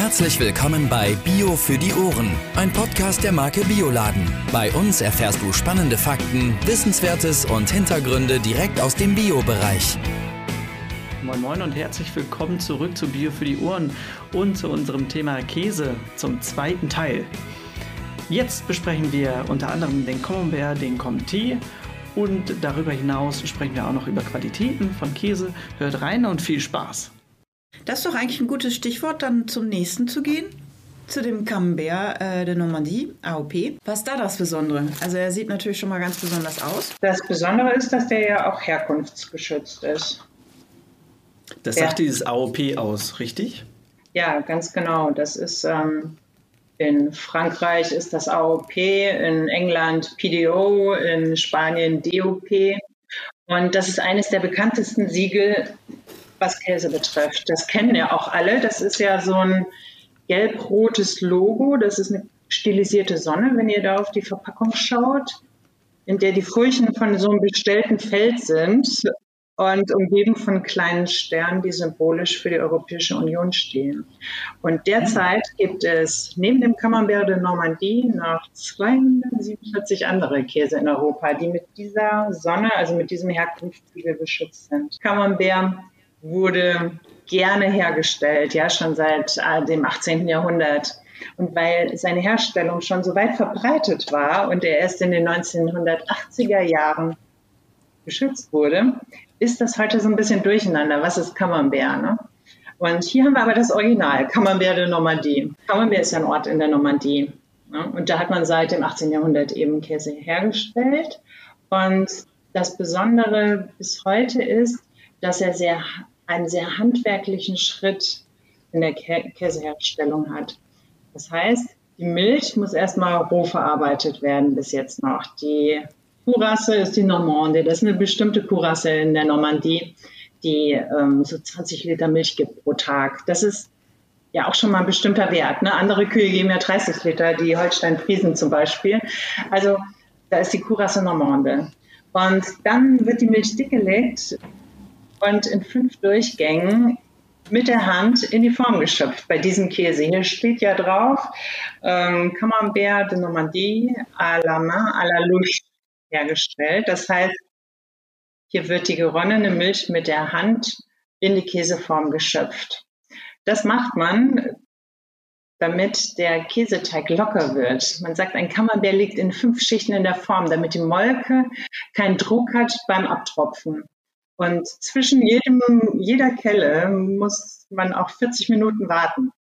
Herzlich willkommen bei Bio für die Ohren, ein Podcast der Marke Bioladen. Bei uns erfährst du spannende Fakten, Wissenswertes und Hintergründe direkt aus dem Bio-Bereich. Moin Moin und herzlich willkommen zurück zu Bio für die Ohren und zu unserem Thema Käse zum zweiten Teil. Jetzt besprechen wir unter anderem den Camembert, den Comté und darüber hinaus sprechen wir auch noch über Qualitäten von Käse. Hört rein und viel Spaß! Das ist doch eigentlich ein gutes Stichwort, dann zum nächsten zu gehen. Zu dem Camembert äh, de Normandie, AOP. Was ist da das Besondere? Also er sieht natürlich schon mal ganz besonders aus. Das Besondere ist, dass der ja auch herkunftsgeschützt ist. Das Ja. sagt dieses AOP aus, richtig? Ja, ganz genau. Das ist ähm, in Frankreich ist das AOP, in England PDO, in Spanien DOP. Und das ist eines der bekanntesten Siegel, was Käse betrifft. Das kennen ja auch alle. Das ist ja so ein gelb-rotes Logo. Das ist eine stilisierte Sonne, wenn ihr da auf die Verpackung schaut, in der die Furchen von so einem bestellten Feld sind und umgeben von kleinen Sternen, die symbolisch für die Europäische Union stehen. Und derzeit gibt es neben dem Camembert de Normandie noch 247 andere Käse in Europa, die mit dieser Sonne, also mit diesem Herkunftssiegel geschützt sind. Camembert wurde gerne hergestellt, ja, schon seit äh, dem 18. Jahrhundert. Und weil seine Herstellung schon so weit verbreitet war und er erst in den 1980er Jahren geschützt wurde, ist das heute so ein bisschen durcheinander. Was ist Camembert? Ne? Und hier haben wir aber das Original, Camembert de Normandie. Camembert ist ein Ort in der Normandie. Ne? Und da hat man seit dem 18. Jahrhundert eben Käse hergestellt. Und das Besondere bis heute ist, dass er sehr, einen sehr handwerklichen Schritt in der Kä Käseherstellung hat. Das heißt, die Milch muss erstmal roh verarbeitet werden bis jetzt noch. Die Kuhrasse ist die Normande. Das ist eine bestimmte Kuhrasse in der Normandie, die ähm, so 20 Liter Milch gibt pro Tag. Das ist ja auch schon mal ein bestimmter Wert. Ne? Andere Kühe geben ja 30 Liter, die Holstein-Friesen zum Beispiel. Also da ist die Kuhrasse Normande. Und dann wird die Milch dickgelegt und in fünf Durchgängen mit der Hand in die Form geschöpft bei diesem Käse. Hier steht ja drauf, ähm, Camembert de Normandie à la main à la louche hergestellt. Das heißt, hier wird die geronnene Milch mit der Hand in die Käseform geschöpft. Das macht man, damit der Käseteig locker wird. Man sagt, ein Camembert liegt in fünf Schichten in der Form, damit die Molke keinen Druck hat beim Abtropfen. Und zwischen jedem, jeder Kelle muss man auch 40 Minuten warten.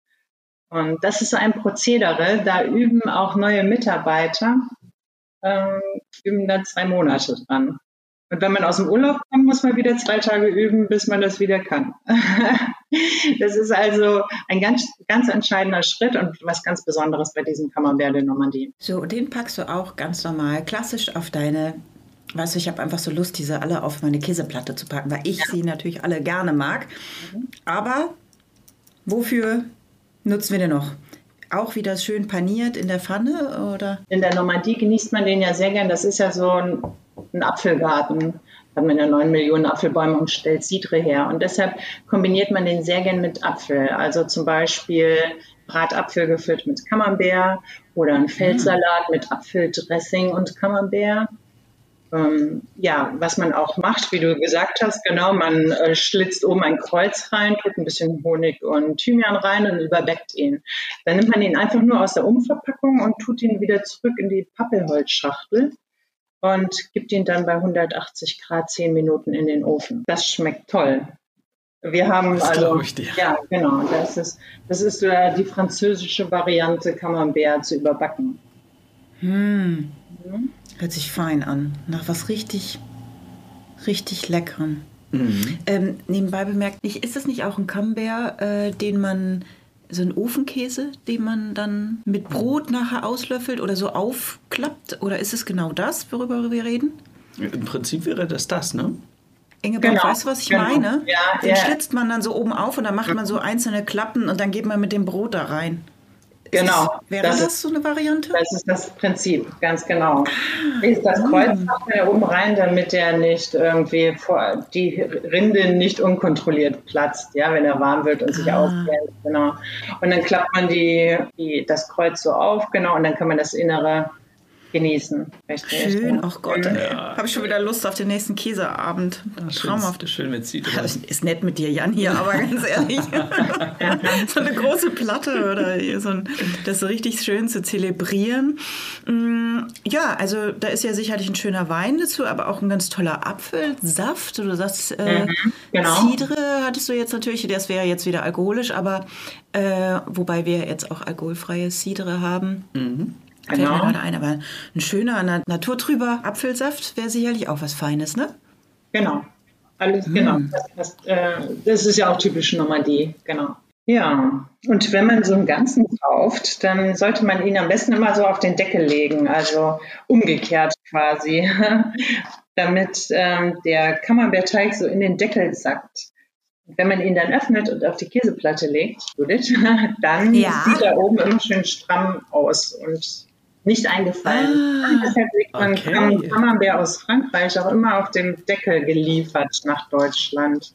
Und das ist so ein Prozedere, da üben auch neue Mitarbeiter, ähm, üben da zwei Monate dran. Und wenn man aus dem Urlaub kommt, muss man wieder zwei Tage üben, bis man das wieder kann. das ist also ein ganz, ganz entscheidender Schritt und was ganz Besonderes bei diesem Camembert de Normandie. So, den packst du auch ganz normal, klassisch auf deine. Weißt du, ich habe einfach so Lust, diese alle auf meine Käseplatte zu packen, weil ich sie natürlich alle gerne mag. Aber wofür nutzen wir den noch? Auch wieder schön paniert in der Pfanne oder? In der Normandie genießt man den ja sehr gern. Das ist ja so ein, ein Apfelgarten. Da hat man ja neun Millionen Apfelbäume und stellt Sidre her. Und deshalb kombiniert man den sehr gern mit Apfel. Also zum Beispiel Bratapfel gefüllt mit Camembert oder ein Feldsalat mit Apfeldressing und Camembert. Ähm, ja, was man auch macht, wie du gesagt hast, genau, man äh, schlitzt oben ein Kreuz rein, tut ein bisschen Honig und Thymian rein und überbäckt ihn. Dann nimmt man ihn einfach nur aus der Umverpackung und tut ihn wieder zurück in die Pappelholzschachtel und gibt ihn dann bei 180 Grad 10 Minuten in den Ofen. Das schmeckt toll. Wir haben Das also, ich dir. ja, genau, das ist, das ist äh, die französische Variante Camembert zu überbacken. Hm, hört sich fein an. Nach was richtig, richtig leckerem. Mhm. Ähm, nebenbei bemerkt, nicht, ist das nicht auch ein Camembert, äh, den man, so ein Ofenkäse, den man dann mit Brot nachher auslöffelt oder so aufklappt? Oder ist es genau das, worüber wir reden? Im Prinzip wäre das das, ne? Ingeborg, Genau, weißt du, was ich genau. meine? Ja, Den ja. schlitzt man dann so oben auf und dann macht man so einzelne Klappen und dann geht man mit dem Brot da rein. Genau. Ist, wäre das, das, so eine Variante? Das ist das Prinzip, ganz genau. Ah, ist das Kreuz macht oben rein, damit der nicht irgendwie vor, die Rinde nicht unkontrolliert platzt, ja, wenn er warm wird und sich ah. ausbrennt. Genau. Und dann klappt man die, die, das Kreuz so auf, genau, und dann kann man das Innere genießen. Schön, ach Gott, ja. habe ich schon wieder Lust auf den nächsten Käseabend. Traumhaft. Schön mit Zitronen. Ist nett mit dir, Jan, hier, aber ganz ehrlich. so eine große Platte oder so ein, das so richtig schön zu zelebrieren. Mm, ja, also da ist ja sicherlich ein schöner Wein dazu, aber auch ein ganz toller Apfelsaft. Du sagst, äh, mhm, genau. Cidre hattest du jetzt natürlich, das wäre jetzt wieder alkoholisch, aber äh, wobei wir jetzt auch alkoholfreie Cidre haben. Mhm. Fällt genau. mir gerade ein, aber ein schöner, naturtrüber Apfelsaft wäre sicherlich auch was Feines, ne? Genau. Alles, hm. genau. Das, das, äh, das, ist ja auch typisch Normandie, genau. Ja, und wenn man so einen ganzen kauft, dann sollte man ihn am besten immer so auf den Deckel legen, also umgekehrt quasi, damit ähm, der Camembert-Teig so in den Deckel sackt. Wenn man ihn dann öffnet und auf die Käseplatte legt, Judith, dann ja. sieht er oben immer schön stramm aus und nicht eingefallen. Ah, Deshalb legt man okay. Camembert aus Frankreich auch immer auf dem Deckel geliefert nach Deutschland.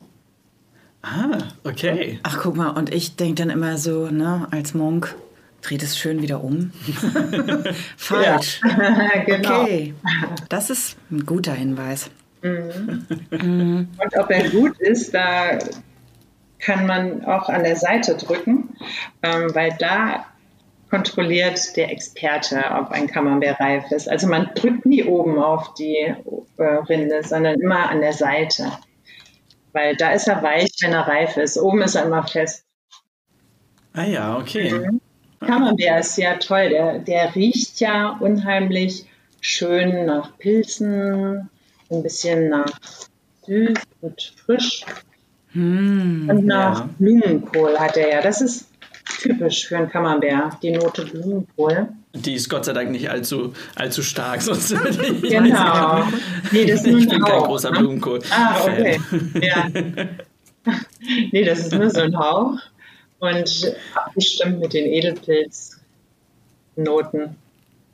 Ah, okay. Ach, guck mal, und ich denke dann immer so, ne, als Monk, dreht es schön wieder um. Falsch. Genau. Okay, das ist ein guter Hinweis. Mhm. Mhm. Und ob er gut ist, da kann man auch an der Seite drücken, ähm, weil da kontrolliert der Experte, ob ein Camembert reif ist. Also man drückt nie oben auf die äh, Rinde, sondern immer an der Seite. Weil da ist er weich, wenn er reif ist. Oben ist er immer fest. Ah ja, okay. Mhm. Camembert ist ja toll. Der, der riecht ja unheimlich schön nach Pilzen, ein bisschen nach süß und frisch. Hm, und nach ja. Blumenkohl hat er ja. Das ist typisch für einen Camembert, die Note Blumenkohl. Die ist Gott sei Dank nicht allzu, allzu stark, sonst ich Genau. Nee, das ist nur ich bin kein großer ne? Blumenkohl. Ah, okay. Ja. nee, das ist nur so ein Hauch und abgestimmt mit den Edelpilznoten.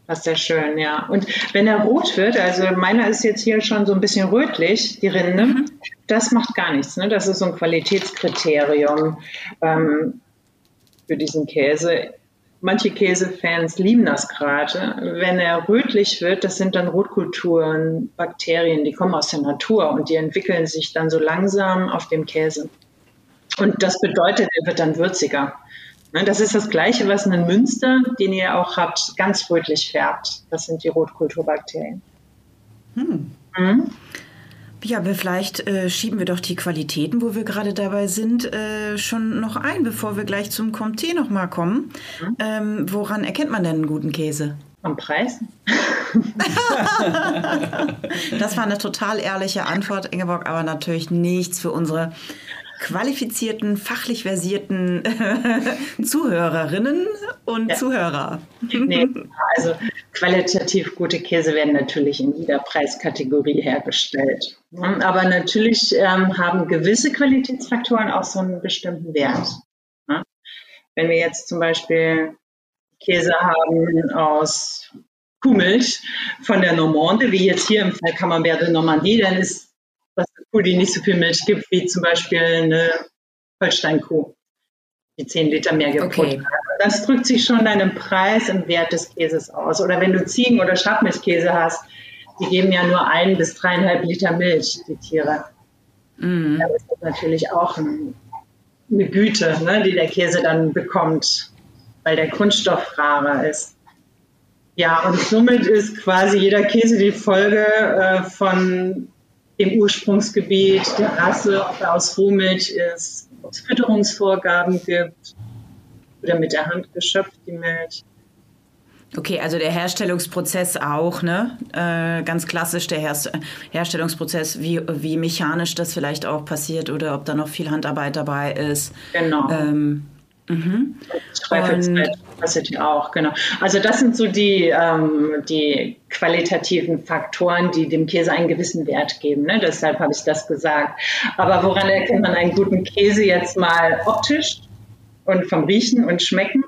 Was sehr schön, ja. Und wenn er rot wird, also meiner ist jetzt hier schon so ein bisschen rötlich, die Rinde, mhm. das macht gar nichts. Ne? Das ist so ein Qualitätskriterium. Ähm, für diesen Käse. Manche Käsefans lieben das gerade. Wenn er rötlich wird, das sind dann Rotkulturen, Bakterien, die kommen aus der Natur und die entwickeln sich dann so langsam auf dem Käse. Und das bedeutet, er wird dann würziger. Ne, das ist das Gleiche, was einen Münster, den ihr auch habt, ganz rötlich färbt. Das sind die Rotkulturbakterien. Hm. Mhm. Ja, aber vielleicht äh, schieben wir doch die Qualitäten, wo wir gerade dabei sind, äh, schon noch ein, bevor wir gleich zum Comté nochmal kommen. Mhm. Ähm, woran erkennt man denn einen guten Käse? Am Preis? das war eine total ehrliche Antwort, Ingeborg, aber natürlich nichts für unsere qualifizierten, fachlich versierten Zuhörerinnen und ja. Zuhörer. Nee, also qualitativ gute Käse werden natürlich in jeder Preiskategorie hergestellt. Aber natürlich ähm, haben gewisse Qualitätsfaktoren auch so einen bestimmten Wert. Wenn wir jetzt zum Beispiel Käse haben aus Kuhmilch von der Normande, wie jetzt hier im Fall Camembert de Normandie, dann ist Kuh, die nicht so viel Milch gibt, wie zum Beispiel eine Holsteinkuh, die 10 Liter mehr gibt. Okay. Das drückt sich schon deinem Preis im Wert des Käses aus. Oder wenn du Ziegen- oder Schafmilchkäse hast, die geben ja nur ein bis dreieinhalb Liter Milch, die Tiere. Mm. Da ist das natürlich auch ein, eine Güte, ne, die der Käse dann bekommt, weil der Kunststoff rarer ist. Ja, und somit ist quasi jeder Käse die Folge äh, von dem Ursprungsgebiet der Rasse, ob er aus Rohmilch ist, ob es Fütterungsvorgaben gibt oder mit der Hand geschöpft die Milch. Okay, also der Herstellungsprozess auch, ne? Äh, ganz klassisch der Her Herstellungsprozess, wie, wie mechanisch das vielleicht auch passiert oder ob da noch viel Handarbeit dabei ist. Genau. Ähm, Mhm. Capacity auch, genau. Also das sind so die, ähm, die qualitativen Faktoren, die dem Käse einen gewissen Wert geben. Ne? Deshalb habe ich das gesagt. Aber woran erkennt man einen guten Käse jetzt mal optisch und vom Riechen und Schmecken?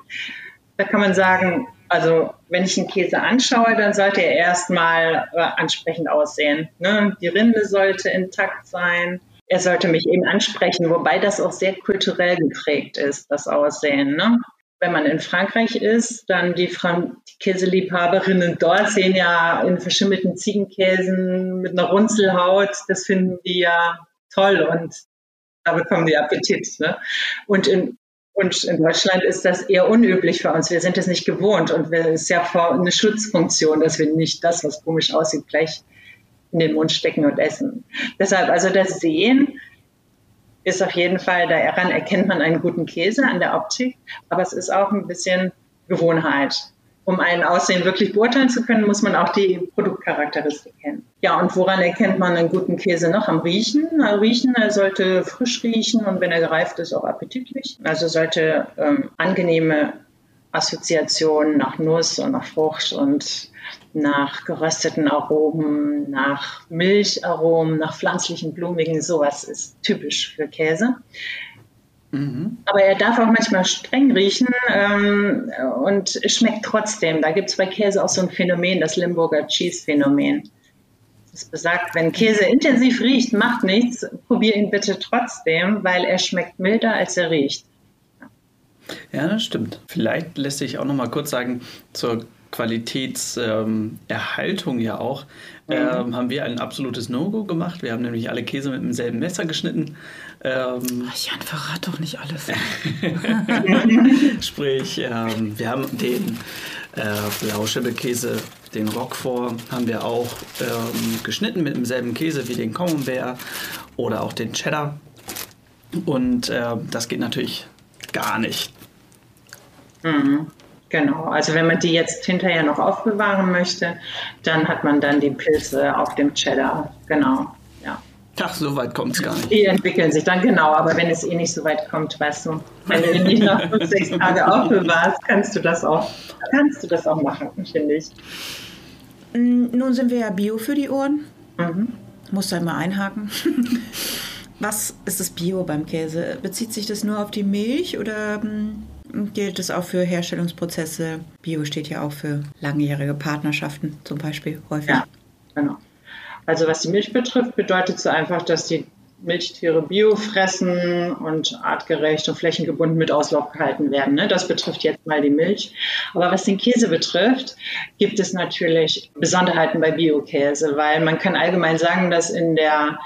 da kann man sagen, also wenn ich einen Käse anschaue, dann sollte er erstmal äh, ansprechend aussehen. Ne? Die Rinde sollte intakt sein. Er sollte mich eben ansprechen, wobei das auch sehr kulturell geprägt ist, das Aussehen. Ne? Wenn man in Frankreich ist, dann die, Fran die Käseliebhaberinnen dort sehen ja in verschimmelten Ziegenkäsen mit einer Runzelhaut, das finden die ja toll und da bekommen die Appetit. Ne? Und in und in Deutschland ist das eher unüblich für uns. Wir sind es nicht gewohnt und es ist ja eine Schutzfunktion, dass wir nicht das, was komisch aussieht, gleich in den Mund stecken und essen. Deshalb, also das Sehen ist auf jeden Fall, daran erkennt man einen guten Käse an der Optik, aber es ist auch ein bisschen Gewohnheit um ein Aussehen wirklich beurteilen zu können, muss man auch die Produktcharakteristik kennen. Ja, und woran erkennt man einen guten Käse noch? Am Riechen. Riechen, er sollte frisch riechen und wenn er gereift ist, auch appetitlich. Also sollte ähm, angenehme Assoziationen nach Nuss und nach Frucht und nach gerösteten Aromen, nach Milcharomen, nach pflanzlichen, blumigen, sowas ist typisch für Käse. Mhm. Aber er darf auch manchmal streng riechen ähm, und schmeckt trotzdem. Da gibt es bei Käse auch so ein Phänomen, das Limburger Cheese-Phänomen. Das besagt, wenn Käse intensiv riecht, macht nichts, probier ihn bitte trotzdem, weil er schmeckt milder, als er riecht. Ja, das stimmt. Vielleicht lässt sich auch noch mal kurz sagen, zur Qualitätserhaltung ähm, ja auch, mhm. ähm, haben wir ein absolutes No-Go gemacht. Wir haben nämlich alle Käse mit demselben Messer geschnitten. Ähm, Ach, Jan, verrat doch nicht alles. Sprich, ähm, wir haben den äh, Lauschebelkäse, den Roquefort, haben wir auch ähm, geschnitten mit demselben Käse wie den Camembert oder auch den Cheddar. Und äh, das geht natürlich gar nicht. Mhm. Genau, also wenn man die jetzt hinterher noch aufbewahren möchte, dann hat man dann die Pilze auf dem Cheddar. Genau, ja. Ach, so weit kommt es gar nicht. Die entwickeln sich dann genau, aber wenn es eh nicht so weit kommt, weißt du, wenn du den nicht nach fünf, sechs Tage aufbewahrst, kannst du das auch, kannst du das auch machen, finde ich. Mm, nun sind wir ja Bio für die Ohren. Mhm. Muss da mal einhaken. Was ist das Bio beim Käse? Bezieht sich das nur auf die Milch oder mm, gilt es auch für Herstellungsprozesse. Bio steht ja auch für langjährige Partnerschaften zum Beispiel häufig. Ja, genau. Also was die Milch betrifft, bedeutet es einfach, dass die Milchtiere bio fressen und artgerecht und flächengebunden mit Auslauf gehalten werden. Ne? Das betrifft jetzt mal die Milch. Aber was den Käse betrifft, gibt es natürlich Besonderheiten bei Biokäse, weil man kann allgemein sagen, dass in der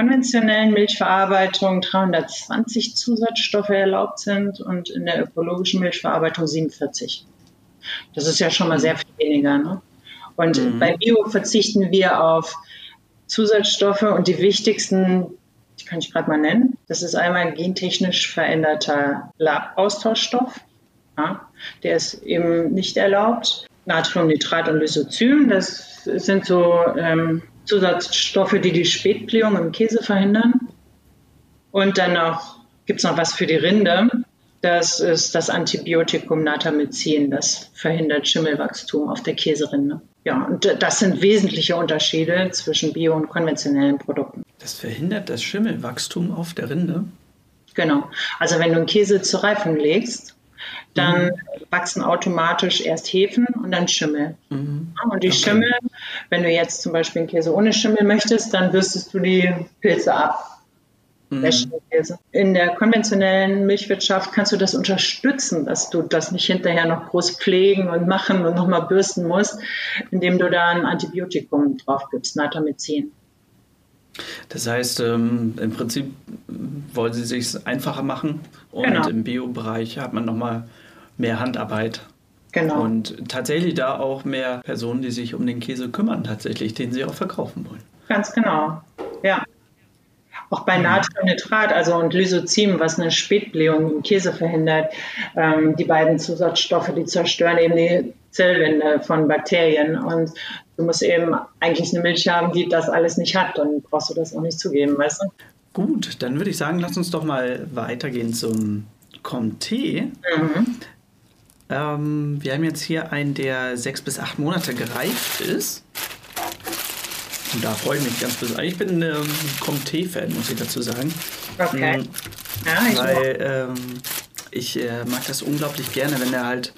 konventionellen Milchverarbeitung 320 Zusatzstoffe erlaubt sind und in der ökologischen Milchverarbeitung 47. Das ist ja schon mal sehr viel weniger. Ne? Und mhm. bei Bio verzichten wir auf Zusatzstoffe und die wichtigsten, die kann ich gerade mal nennen. Das ist einmal gentechnisch veränderter Austauschstoff. Ja, der ist eben nicht erlaubt. Natriumnitrat und Lysozym, das sind so ähm, Zusatzstoffe, die die Spätblähung im Käse verhindern. Und dann noch gibt es noch was für die Rinde. Das ist das Antibiotikum Natamycin. Das verhindert Schimmelwachstum auf der Käserinde. Ja, und das sind wesentliche Unterschiede zwischen bio- und konventionellen Produkten. Das verhindert das Schimmelwachstum auf der Rinde? Genau. Also wenn du einen Käse zur Reifung legst, dann mhm. wachsen automatisch erst Hefen und dann Schimmel. Mhm. Und die okay. Schimmel, wenn du jetzt zum Beispiel einen Käse ohne Schimmel möchtest, dann bürstest du die Pilze ab. Mhm. In der konventionellen Milchwirtschaft kannst du das unterstützen, dass du das nicht hinterher noch groß pflegen und machen und nochmal bürsten musst, indem du da ein Antibiotikum drauf gibst, Natamycin. Das heißt, ähm, im Prinzip wollen sie sich einfacher machen und genau. im Bio-Bereich hat man nochmal mehr Handarbeit. Genau. Und tatsächlich da auch mehr Personen, die sich um den Käse kümmern, tatsächlich, den sie auch verkaufen wollen. Ganz genau, ja. Auch bei Natriumnitrat, also und Lysozim, was eine Spätblähung im Käse verhindert, ähm, die beiden Zusatzstoffe, die zerstören eben die Zellwände von Bakterien. Und du musst eben eigentlich eine Milch haben, die das alles nicht hat. Dann brauchst du das auch nicht zugeben, weißt du? Gut, dann würde ich sagen, lass uns doch mal weitergehen zum Comté. Mhm. Ähm, wir haben jetzt hier einen, der sechs bis acht Monate gereift ist. Und da freue ich mich ganz besonders. Ich bin ähm, Comté-Fan, muss ich dazu sagen. Okay. Mhm. Ja, ich Weil ähm, ich äh, mag das unglaublich gerne, wenn er halt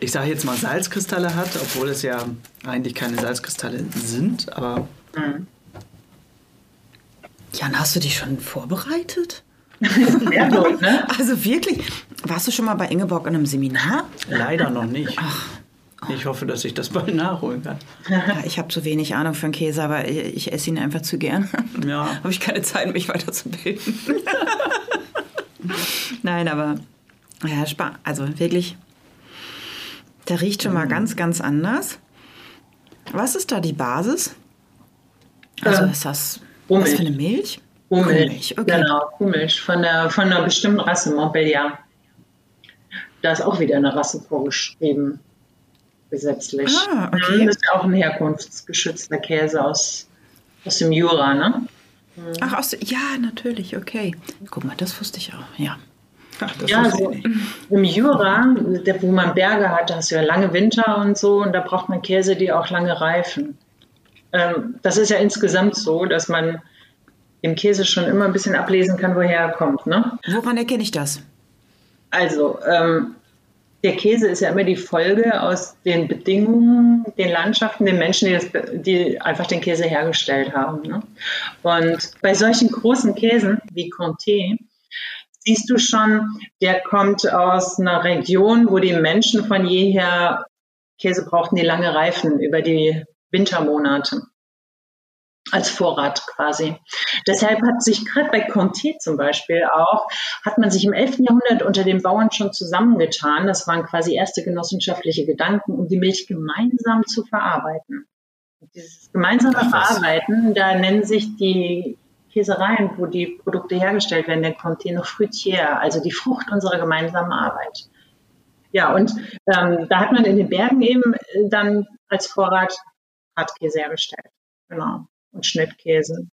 ich sage jetzt mal Salzkristalle hat, obwohl es ja eigentlich keine Salzkristalle sind, aber. Mhm. Jan, hast du dich schon vorbereitet? Sehr gut, ne? Also wirklich, warst du schon mal bei Ingeborg in einem Seminar? Leider noch nicht. Ach. Ich hoffe, dass ich das bald nachholen kann. Ich habe zu wenig Ahnung von Käse, aber ich, ich esse ihn einfach zu gern. Ja. habe ich keine Zeit, mich weiterzubilden. Nein, aber ja, also wirklich, der riecht schon mal mhm. ganz, ganz anders. Was ist da die Basis? Also ist das was für eine Milch? Kuhmilch, okay. genau, Kuhmilch von, der, von einer bestimmten Rasse, Montbéliard. Da ist auch wieder eine Rasse vorgeschrieben, gesetzlich. Ah, okay. Das ist ja auch ein herkunftsgeschützter Käse aus, aus dem Jura, ne? Ach, aus, ja, natürlich, okay. Guck mal, das wusste ich auch, ja. Ach, ja, also im Jura, der, wo man Berge hat, da hast du ja lange Winter und so, und da braucht man Käse, die auch lange reifen. Ähm, das ist ja insgesamt so, dass man im Käse schon immer ein bisschen ablesen kann, woher er kommt. Ne? Woran erkenne ich das? Also, ähm, der Käse ist ja immer die Folge aus den Bedingungen, den Landschaften, den Menschen, die, das, die einfach den Käse hergestellt haben. Ne? Und bei solchen großen Käsen wie Comté siehst du schon, der kommt aus einer Region, wo die Menschen von jeher Käse brauchten, die lange reifen über die Wintermonate als Vorrat quasi. Deshalb hat sich gerade bei Comté zum Beispiel auch, hat man sich im 11. Jahrhundert unter den Bauern schon zusammengetan. Das waren quasi erste genossenschaftliche Gedanken, um die Milch gemeinsam zu verarbeiten. Und dieses gemeinsame Ach, Verarbeiten, da nennen sich die Käsereien, wo die Produkte hergestellt werden, der Comté noch Fruitière, also die Frucht unserer gemeinsamen Arbeit. Ja, und ähm, da hat man in den Bergen eben dann als Vorrat Hartkäse hergestellt. Genau und Schnittkäse.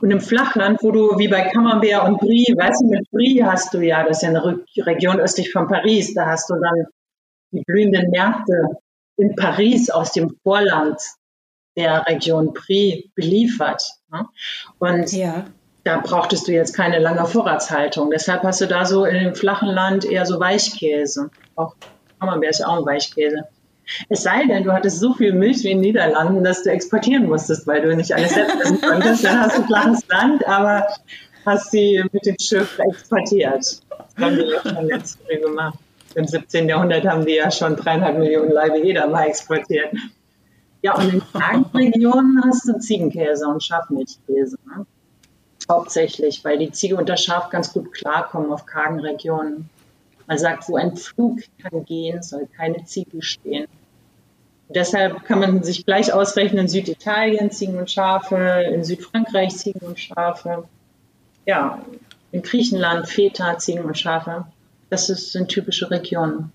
Und im Flachland, wo du wie bei Camembert und Brie, weißt du, mit Brie hast du ja, das ist ja eine Region östlich von Paris, da hast du dann die blühenden Märkte in Paris aus dem Vorland der Region Brie beliefert. Ne? Und ja. da brauchtest du jetzt keine lange Vorratshaltung. Deshalb hast du da so in dem flachen Land eher so Weichkäse. Auch Camembert ist ja auch ein Weichkäse. Es sei denn, du hattest so viel Milch wie in den Niederlanden, dass du exportieren musstest, weil du nicht alles selbst essen konntest. Dann hast du ein flaches Land, aber hast sie mit dem Schiff exportiert. Das haben die ja schon ganz früh gemacht. Im 17. Jahrhundert haben die ja schon dreieinhalb Millionen Leibe jeder mal exportiert. Ja, und in Regionen hast du Ziegenkäse und Schafmilchkäse. Ne? Hauptsächlich, weil die Ziege und das Schaf ganz gut klarkommen auf kargen Regionen. Man sagt, wo ein Flug kann gehen, soll keine Ziege stehen. Deshalb kann man sich gleich ausrechnen, in Süditalien Ziegen und Schafe, in Südfrankreich Ziegen und Schafe, ja, in Griechenland Feta, Ziegen und Schafe. Das ist, sind typische Regionen.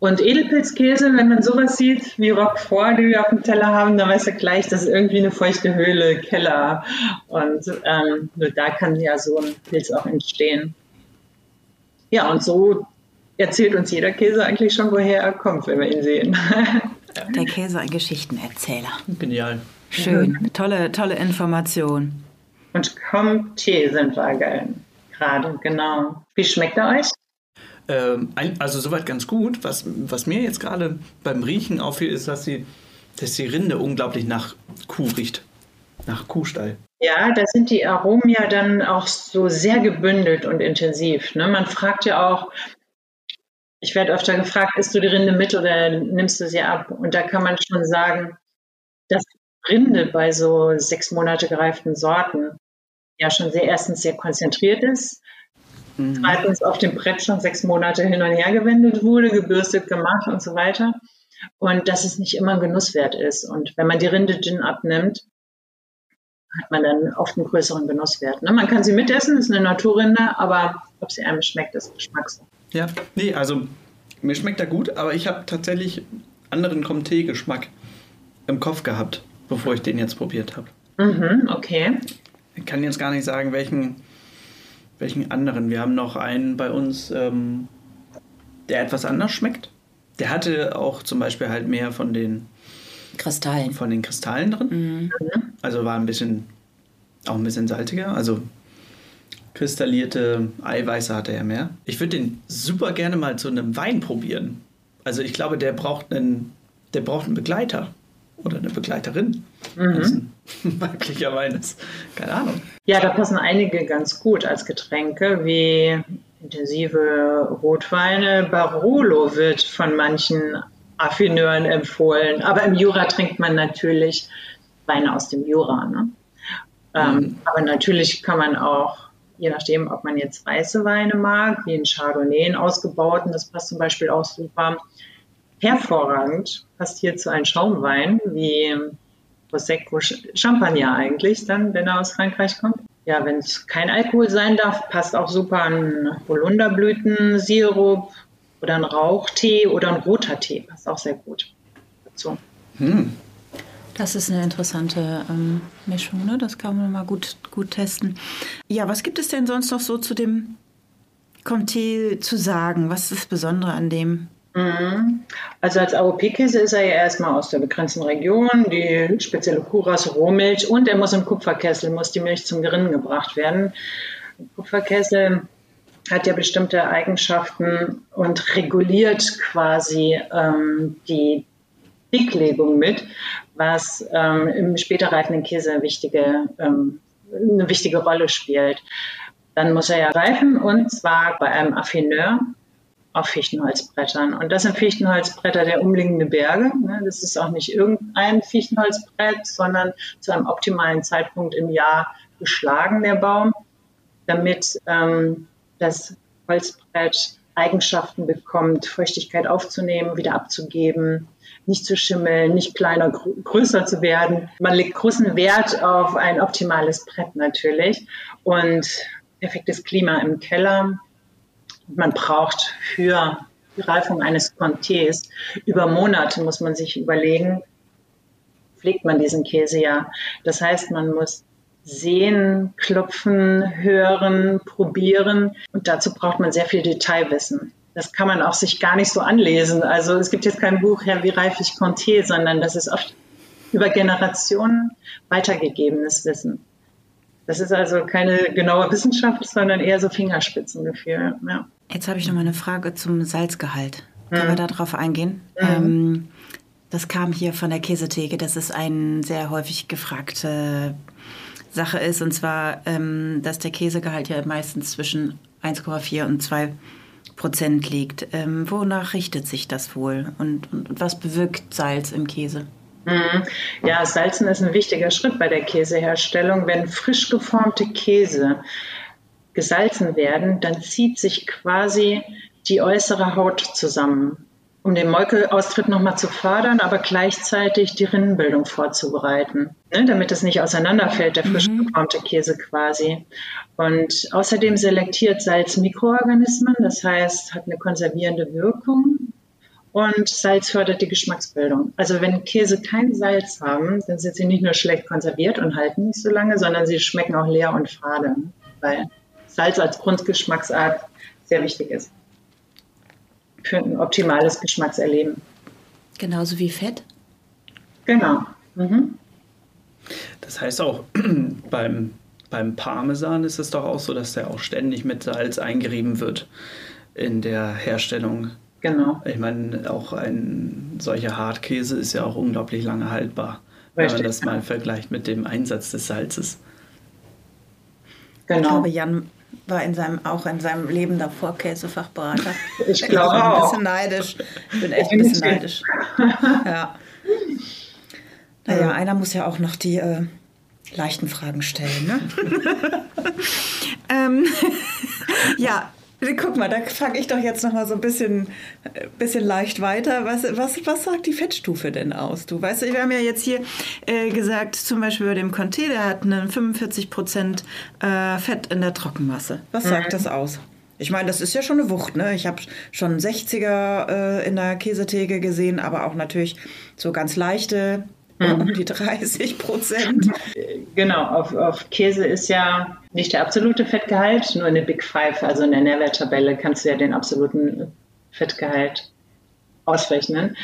Und Edelpilzkäse, wenn man sowas sieht wie Roquefort, die wir auf dem Teller haben, dann weißt du gleich, das ist irgendwie eine feuchte Höhle, Keller. Und ähm, nur da kann ja so ein Pilz auch entstehen. Ja, und so erzählt uns jeder Käse eigentlich schon, woher er kommt, wenn wir ihn sehen. Der Käse ein Geschichtenerzähler. Genial. Schön, tolle, tolle Information. Und Comté sind wir gerade, genau. Wie schmeckt er euch? Ähm, also soweit ganz gut. Was, was mir jetzt gerade beim Riechen auffiel, ist, dass die, dass die Rinde unglaublich nach Kuh riecht. Nach Kuhstall. Ja, da sind die Aromen ja dann auch so sehr gebündelt und intensiv. Ne? Man fragt ja auch, ich werde öfter gefragt, isst du die Rinde mit oder nimmst du sie ab? Und da kann man schon sagen, dass Rinde bei so sechs Monate gereiften Sorten ja schon sehr erstens sehr konzentriert ist, mhm. zweitens auf dem Brett schon sechs Monate hin und her gewendet wurde, gebürstet gemacht und so weiter. Und dass es nicht immer ein Genusswert ist. Und wenn man die Rinde dünn abnimmt, hat man dann oft einen größeren Genusswert. Ne? Man kann sie mitessen, ist eine Naturrinde, aber ob sie einem schmeckt, ist Geschmackssache. Ja, nee, also mir schmeckt er gut, aber ich habe tatsächlich anderen Comté-Geschmack im Kopf gehabt, bevor ich den jetzt probiert habe. Mhm, okay. Ich kann jetzt gar nicht sagen, welchen, welchen anderen. Wir haben noch einen bei uns, ähm, der etwas anders schmeckt. Der hatte auch zum Beispiel halt mehr von den Kristallen. Von den Kristallen drin. Mhm. Also war ein bisschen, auch ein bisschen salziger. Also kristallierte Eiweiße hatte er mehr. Ich würde den super gerne mal zu einem Wein probieren. Also ich glaube, der braucht einen, der braucht einen Begleiter oder eine Begleiterin. Mhm. Weiblicher Wein ist, keine Ahnung. Ja, da passen einige ganz gut als Getränke, wie intensive Rotweine. Barolo wird von manchen Affineuren empfohlen. Aber im Jura trinkt man natürlich Weine aus dem Jura. Ne? Ähm, mhm. aber natürlich kann man auch, je nachdem, ob man jetzt weiße Weine mag, wie ein Chardonnay, einen ausgebauten, das passt zum Beispiel auch super hervorragend, passt hier zu einem Schaumwein, wie Prosecco Champagner eigentlich, dann, wenn er aus Frankreich kommt. Ja, wenn es kein Alkohol sein darf, passt auch super ein Holunderblütensirup oder ein Rauchtee oder ein roter Tee, passt auch sehr gut dazu. Hm. Das ist eine interessante ähm, Mischung, ne? das kann man mal gut, gut testen. Ja, was gibt es denn sonst noch so zu dem Comté zu sagen? Was ist das Besondere an dem? Mhm. Also als AOP-Käse ist er ja erstmal aus der begrenzten Region, die spezielle Kuhrasse Rohmilch und er muss im Kupferkessel, muss die Milch zum Gerinnen gebracht werden. Kupferkessel hat ja bestimmte Eigenschaften und reguliert quasi ähm, die Dicklegung mit, was ähm, im später reifenden Käse wichtige, ähm, eine wichtige Rolle spielt. Dann muss er ja reifen und zwar bei einem Affineur auf Fichtenholzbrettern. Und das sind Fichtenholzbretter der umliegenden Berge. Ne? Das ist auch nicht irgendein Fichtenholzbrett, sondern zu einem optimalen Zeitpunkt im Jahr geschlagen, der Baum, damit ähm, das Holzbrett Eigenschaften bekommt, Feuchtigkeit aufzunehmen, wieder abzugeben, nicht zu schimmeln, nicht kleiner, größer zu werden. Man legt großen Wert auf ein optimales Brett natürlich und perfektes Klima im Keller. Man braucht für die Reifung eines Contés über Monate, muss man sich überlegen, pflegt man diesen Käse ja. Das heißt, man muss sehen, klopfen, hören, probieren und dazu braucht man sehr viel Detailwissen das kann man auch sich gar nicht so anlesen. Also es gibt jetzt kein Buch, ja, wie reif ich Conté, sondern das ist oft über Generationen weitergegebenes Wissen. Das ist also keine genaue Wissenschaft, sondern eher so Fingerspitzengefühl. Ja. Jetzt habe ich noch mal eine Frage zum Salzgehalt. Können mhm. wir darauf eingehen? Mhm. Ähm, das kam hier von der Käsetheke. Das ist eine sehr häufig gefragte Sache ist. Und zwar, ähm, dass der Käsegehalt ja meistens zwischen 1,4 und 2 Prozent liegt. Ähm, wonach richtet sich das wohl und, und, und was bewirkt Salz im Käse? Mhm. Ja, Salzen ist ein wichtiger Schritt bei der Käseherstellung. Wenn frisch geformte Käse gesalzen werden, dann zieht sich quasi die äußere Haut zusammen um den Molkeaustritt nochmal zu fördern, aber gleichzeitig die Rinnenbildung vorzubereiten, ne, damit es nicht auseinanderfällt, der frisch mhm. geformte Käse quasi. Und außerdem selektiert Salz Mikroorganismen, das heißt, hat eine konservierende Wirkung. Und Salz fördert die Geschmacksbildung. Also wenn Käse kein Salz haben, dann sind sie nicht nur schlecht konserviert und halten nicht so lange, sondern sie schmecken auch leer und fade, weil Salz als Grundgeschmacksart sehr wichtig ist für ein optimales Geschmackserleben. Genauso wie Fett? Genau. Mhm. Das heißt auch, beim, beim Parmesan ist es doch auch so, dass der auch ständig mit Salz eingerieben wird in der Herstellung. Genau. Ich meine, auch ein solcher Hartkäse ist ja auch unglaublich lange haltbar, Richtig. wenn man das mal vergleicht mit dem Einsatz des Salzes. Genau. Ich glaube, Jan war in seinem, auch in seinem Leben davor Käsefachberater. Ich glaube ich bin ein bisschen neidisch. Ich bin echt ein bisschen neidisch. Ja. Naja, einer muss ja auch noch die äh, leichten Fragen stellen. Ne? ähm, ja, Guck mal, da frage ich doch jetzt noch mal so ein bisschen, äh, bisschen leicht weiter. Was, was, was sagt die Fettstufe denn aus? Du weißt, wir haben ja jetzt hier äh, gesagt, zum Beispiel bei dem Conté, der hat einen 45 Prozent äh, Fett in der Trockenmasse. Was sagt mhm. das aus? Ich meine, das ist ja schon eine Wucht, ne? Ich habe schon 60er äh, in der Käsetheke gesehen, aber auch natürlich so ganz leichte. Um die 30 Prozent. Genau, auf, auf Käse ist ja nicht der absolute Fettgehalt, nur in der Big Five, also in der Nährwerttabelle, kannst du ja den absoluten Fettgehalt ausrechnen.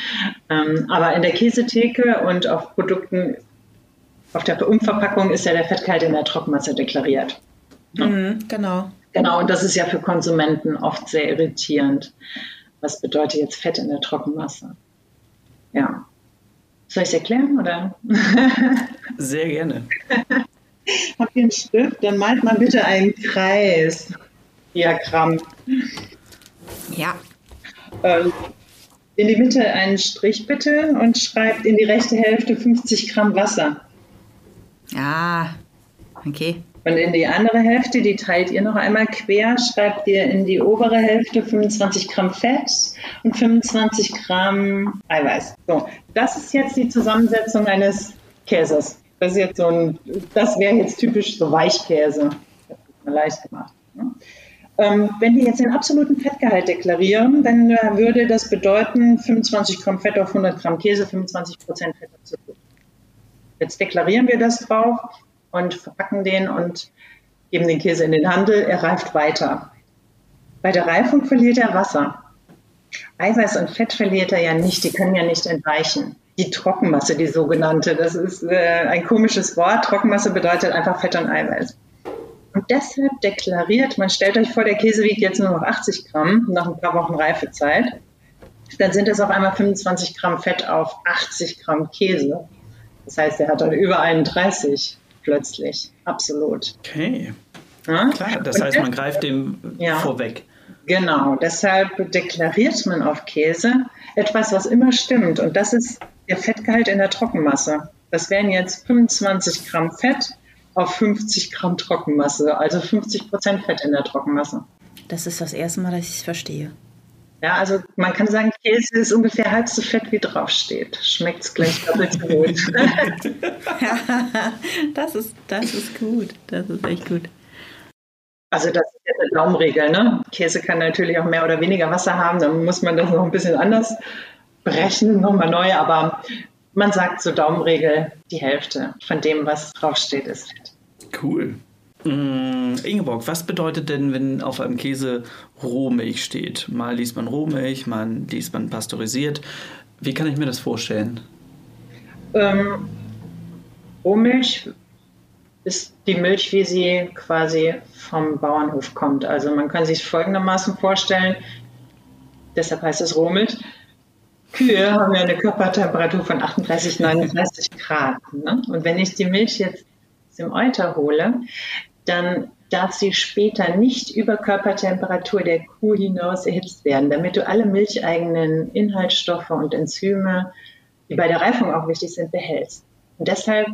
Ähm, aber in der Käsetheke und auf Produkten, auf der Umverpackung ist ja der Fettgehalt in der Trockenmasse deklariert. Mhm, genau. Genau, und das ist ja für Konsumenten oft sehr irritierend. was bedeutet jetzt Fett in der Trockenmasse? Ja. Soll ich es erklären oder? Sehr gerne. Habt ihr einen Stift? Dann malt mal bitte einen Kreis. Diagramm. Ja. Ähm, in die Mitte einen Strich bitte und schreibt in die rechte Hälfte 50 Gramm Wasser. Ja, okay. Und in die andere Hälfte, die teilt ihr noch einmal quer, schreibt ihr in die obere Hälfte 25 Gramm Fett und 25 Gramm Eiweiß. So, das ist jetzt die Zusammensetzung eines Käses. Das ist jetzt so ein, das wäre jetzt typisch so Weichkäse. Das ist mal leicht gemacht. Ne? Ähm, wenn wir jetzt den absoluten Fettgehalt deklarieren, dann äh, würde das bedeuten 25 Gramm Fett auf 100 Gramm Käse, 25 Prozent Fett. Jetzt deklarieren wir das drauf und verpacken den und geben den Käse in den Handel. Er reift weiter. Bei der Reifung verliert er Wasser. Eiweiß und Fett verliert er ja nicht, die können ja nicht entweichen. Die Trockenmasse, die sogenannte, das ist äh, ein komisches Wort. Trockenmasse bedeutet einfach Fett und Eiweiß. Und deshalb deklariert, man stellt euch vor, der Käse wiegt jetzt nur noch 80 Gramm nach ein paar Wochen Reifezeit. Dann sind es auf einmal 25 Gramm Fett auf 80 Gramm Käse. Das heißt, er hat dann über 31 plötzlich. Absolut. Okay. Ja? Klar, das heißt, man greift dem ja. vorweg. Genau, deshalb deklariert man auf Käse etwas, was immer stimmt. Und das ist der Fettgehalt in der Trockenmasse. Das wären jetzt 25 Gramm Fett auf 50 Gramm Trockenmasse, also 50 Prozent Fett in der Trockenmasse. Das ist das erste Mal, dass ich es verstehe. Ja, also man kann sagen, Käse ist ungefähr halb so fett, wie draufsteht. Schmeckt es gleich doppelt so gut. das, ist, das ist gut. Das ist echt gut. Also das ist jetzt eine Daumenregel. Ne? Käse kann natürlich auch mehr oder weniger Wasser haben. Dann muss man das noch ein bisschen anders berechnen, nochmal neu. Aber man sagt so Daumenregel, die Hälfte von dem, was draufsteht, ist Fett. Cool. Mm, Ingeborg, was bedeutet denn, wenn auf einem Käse Rohmilch steht? Mal liest man Rohmilch, mal liest man pasteurisiert. Wie kann ich mir das vorstellen? Ähm, Rohmilch ist die Milch, wie sie quasi vom Bauernhof kommt. Also man kann sich folgendermaßen vorstellen, deshalb heißt es Rohmilch. Kühe haben ja eine Körpertemperatur von 38, 39 Grad. Ne? Und wenn ich die Milch jetzt dem Euter hole, dann darf sie später nicht über Körpertemperatur der Kuh hinaus erhitzt werden, damit du alle milcheigenen Inhaltsstoffe und Enzyme, die bei der Reifung auch wichtig sind, behältst. Und deshalb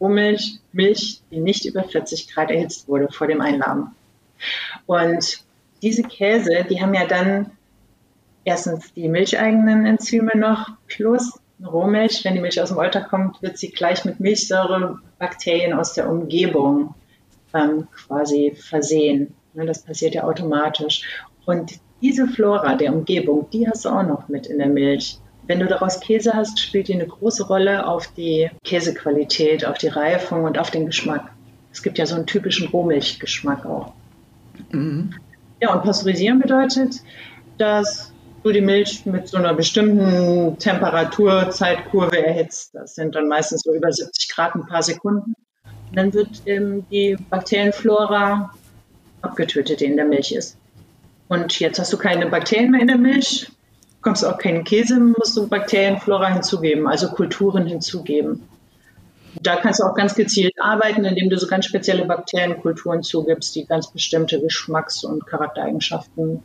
Rohmilch Milch, die nicht über 40 Grad erhitzt wurde vor dem Einladen. Und diese Käse, die haben ja dann erstens die milcheigenen Enzyme noch plus Rohmilch. Wenn die Milch aus dem Euter kommt, wird sie gleich mit Milchsäurebakterien aus der Umgebung ähm, quasi versehen. Ne, das passiert ja automatisch. Und diese Flora der Umgebung, die hast du auch noch mit in der Milch. Wenn du daraus Käse hast, spielt die eine große Rolle auf die Käsequalität, auf die Reifung und auf den Geschmack. Es gibt ja so einen typischen Rohmilchgeschmack auch. Mhm. Ja, und pasteurisieren bedeutet, dass du die Milch mit so einer bestimmten Temperaturzeitkurve erhitzt. Das sind dann meistens so über 70 Grad ein paar Sekunden. Dann wird ähm, die Bakterienflora abgetötet, die in der Milch ist. Und jetzt hast du keine Bakterien mehr in der Milch, bekommst auch keinen Käse, musst du Bakterienflora hinzugeben, also Kulturen hinzugeben. Da kannst du auch ganz gezielt arbeiten, indem du so ganz spezielle Bakterienkulturen zugibst, die ganz bestimmte Geschmacks- und Charaktereigenschaften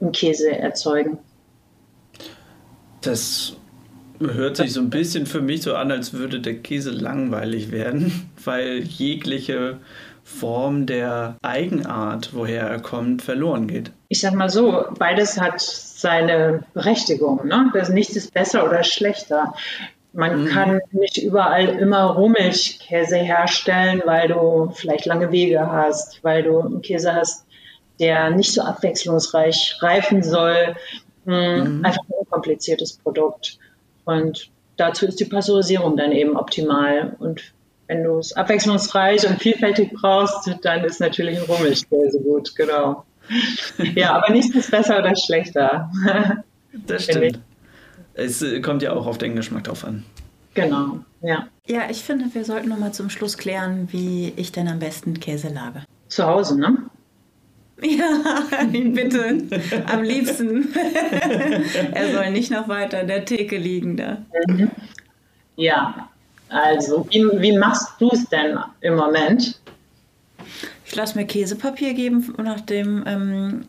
im Käse erzeugen. Das hört sich so ein bisschen für mich so an, als würde der Käse langweilig werden, weil jegliche Form der Eigenart, woher er kommt, verloren geht. Ich sag mal so, beides hat seine Berechtigung. Ne? Das nichts ist besser oder schlechter. Man mhm. kann nicht überall immer Rohmilchkäse herstellen, weil du vielleicht lange Wege hast, weil du einen Käse hast, der nicht so abwechslungsreich reifen soll. Mhm. Einfach ein unkompliziertes Produkt. Und dazu ist die Pasteurisierung dann eben optimal. Und wenn du es abwechslungsreich und vielfältig brauchst, dann ist natürlich ein Rohmilchkäse gut, genau. ja, aber nichts ist besser oder schlechter. das stimmt. Es äh, kommt ja auch auf den Geschmack drauf an. Genau, ja. Ja, ich finde, wir sollten noch mal zum Schluss klären, wie ich denn am besten Käse lage. Zu Hause, ne? Ja, ihn bitte. Am liebsten. er soll nicht noch weiter in der Theke liegen da. Ja, also wie, wie machst du es denn im Moment? Ich lasse mir Käsepapier geben, nachdem ähm,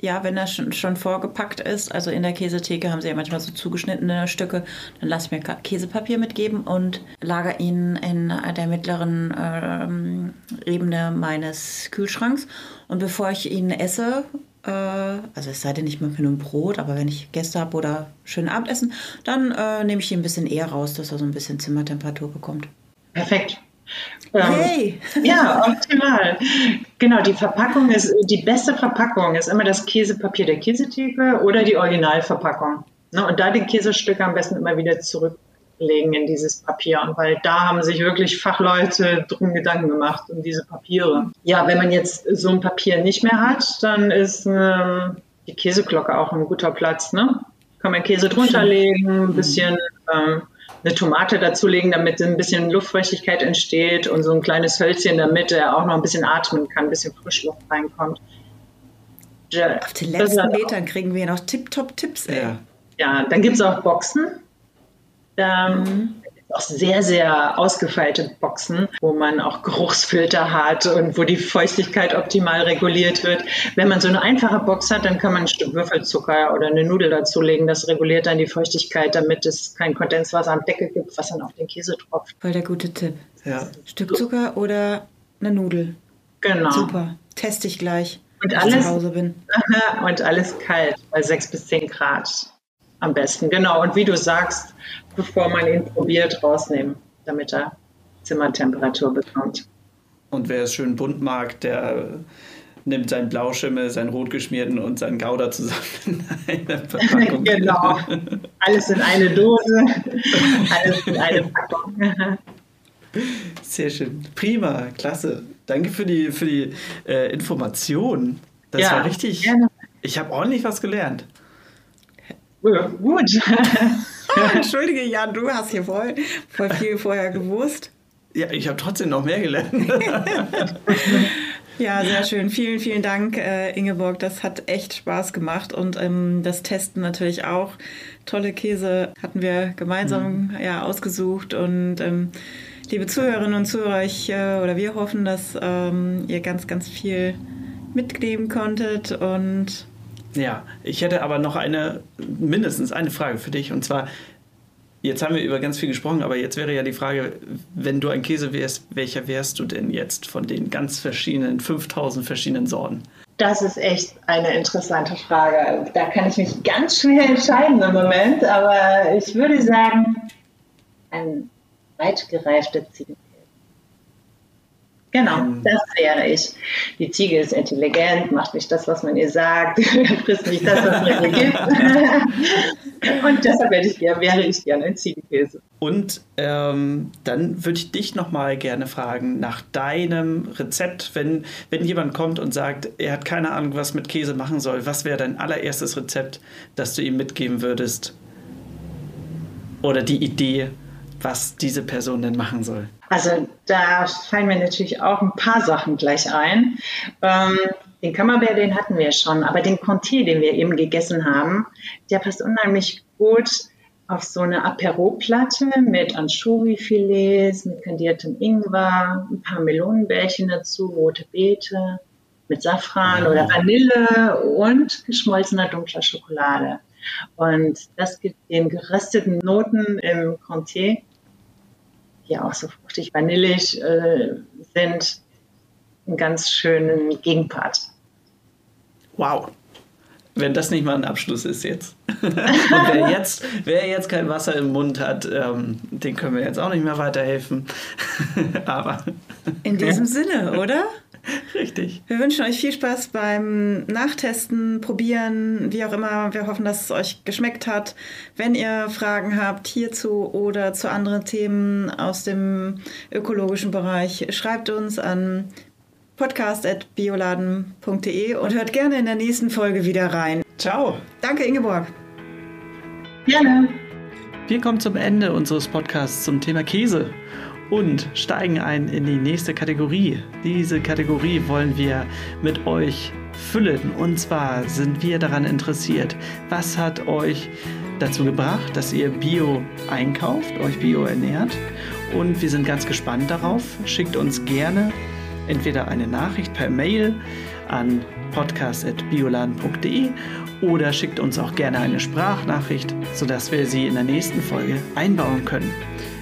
ja, wenn er schon, schon vorgepackt ist, also in der Käsetheke haben sie ja manchmal so zugeschnittene Stücke, dann lasse ich mir Käsepapier mitgeben und lager ihn in der mittleren ähm, Ebene meines Kühlschranks. Und bevor ich ihn esse, äh, also es sei denn nicht mit einem Brot, aber wenn ich Gäste habe oder schön Abendessen, dann äh, nehme ich ihn ein bisschen eher raus, dass er so ein bisschen Zimmertemperatur bekommt. Perfekt. Ähm, hey! Ja, optimal. Genau, die Verpackung ist, die beste Verpackung ist immer das Käsepapier der Käsetheke oder die Originalverpackung. Ne, und da die Käsestücke am besten immer wieder zurücklegen in dieses Papier. Und weil da haben sich wirklich Fachleute drum Gedanken gemacht, um diese Papiere. Ja, wenn man jetzt so ein Papier nicht mehr hat, dann ist ähm, die Käseglocke auch ein guter Platz. Ne? Kann man Käse drunter legen, ein bisschen ähm, eine Tomate dazulegen, damit ein bisschen Luftfeuchtigkeit entsteht und so ein kleines Hölzchen, damit er auch noch ein bisschen atmen kann, ein bisschen Frischluft reinkommt. Auf den letzten Metern kriegen wir noch Tip-Top-Tipps, ey. Ja, ja dann gibt es auch Boxen. Ähm, mhm auch sehr, sehr ausgefeilte Boxen, wo man auch Geruchsfilter hat und wo die Feuchtigkeit optimal reguliert wird. Wenn man so eine einfache Box hat, dann kann man ein Stück Würfelzucker oder eine Nudel dazulegen. Das reguliert dann die Feuchtigkeit, damit es kein Kondenswasser am Deckel gibt, was dann auf den Käse tropft. Voll der gute Tipp. Ja. Stück Zucker oder eine Nudel. Genau. Super. Teste ich gleich, und wenn alles, ich zu Hause bin. Und alles kalt bei 6 bis 10 Grad am besten. Genau. Und wie du sagst, bevor man ihn probiert, rausnehmen, damit er Zimmertemperatur bekommt. Und wer es schön bunt mag, der nimmt seinen Blauschimmel, seinen rotgeschmierten und seinen Gouda zusammen in eine Verpackung. genau. Alles in eine Dose, alles in eine Packung. Sehr schön. Prima, klasse. Danke für die, für die äh, Information. Das ja, war richtig. Gerne. Ich habe ordentlich was gelernt. Ja, gut. Entschuldige, Jan, du hast hier voll, voll viel vorher gewusst. Ja, ich habe trotzdem noch mehr gelernt. ja, sehr schön. Vielen, vielen Dank, äh, Ingeborg. Das hat echt Spaß gemacht und ähm, das Testen natürlich auch. Tolle Käse hatten wir gemeinsam mhm. ja, ausgesucht und ähm, liebe Zuhörerinnen und Zuhörer, ich, äh, oder wir hoffen, dass ähm, ihr ganz, ganz viel mitnehmen konntet und ja, ich hätte aber noch eine, mindestens eine Frage für dich. Und zwar, jetzt haben wir über ganz viel gesprochen, aber jetzt wäre ja die Frage, wenn du ein Käse wärst, welcher wärst du denn jetzt von den ganz verschiedenen, 5000 verschiedenen Sorten? Das ist echt eine interessante Frage. Da kann ich mich ganz schwer entscheiden im Moment, aber ich würde sagen, ein weit gereifter Ziegenkäse. Genau, ähm. das wäre ich. Die Ziege ist intelligent, macht nicht das, was man ihr sagt, frisst nicht das, was man ihr gibt. Und deshalb wäre ich, wäre ich gerne ein Ziegenkäse. Und ähm, dann würde ich dich nochmal gerne fragen nach deinem Rezept, wenn, wenn jemand kommt und sagt, er hat keine Ahnung, was mit Käse machen soll, was wäre dein allererstes Rezept, das du ihm mitgeben würdest? Oder die Idee, was diese Person denn machen soll? Also da fallen mir natürlich auch ein paar Sachen gleich ein. Ähm, den Camembert, den hatten wir schon, aber den Conti, den wir eben gegessen haben, der passt unheimlich gut auf so eine Apero-Platte mit Anchovy-Filets, mit kandiertem Ingwer, ein paar Melonenbällchen dazu, rote Beete, mit Safran ja. oder Vanille und geschmolzener dunkler Schokolade. Und das gibt den gerösteten Noten im Conti die auch so fruchtig vanillig äh, sind, einen ganz schönen Gegenpart. Wow. Wenn das nicht mal ein Abschluss ist jetzt. Und wer jetzt, wer jetzt kein Wasser im Mund hat, ähm, den können wir jetzt auch nicht mehr weiterhelfen. Aber. In diesem Sinne, oder? Richtig. Wir wünschen euch viel Spaß beim Nachtesten, Probieren, wie auch immer. Wir hoffen, dass es euch geschmeckt hat. Wenn ihr Fragen habt hierzu oder zu anderen Themen aus dem ökologischen Bereich, schreibt uns an podcast.bioladen.de und hört gerne in der nächsten Folge wieder rein. Ciao. Danke, Ingeborg. Gerne. Wir kommen zum Ende unseres Podcasts zum Thema Käse und steigen ein in die nächste Kategorie. Diese Kategorie wollen wir mit euch füllen. Und zwar sind wir daran interessiert, was hat euch dazu gebracht, dass ihr Bio einkauft, euch Bio ernährt. Und wir sind ganz gespannt darauf. Schickt uns gerne entweder eine Nachricht per Mail an podcast.bioladen.de oder schickt uns auch gerne eine Sprachnachricht, sodass wir sie in der nächsten Folge einbauen können.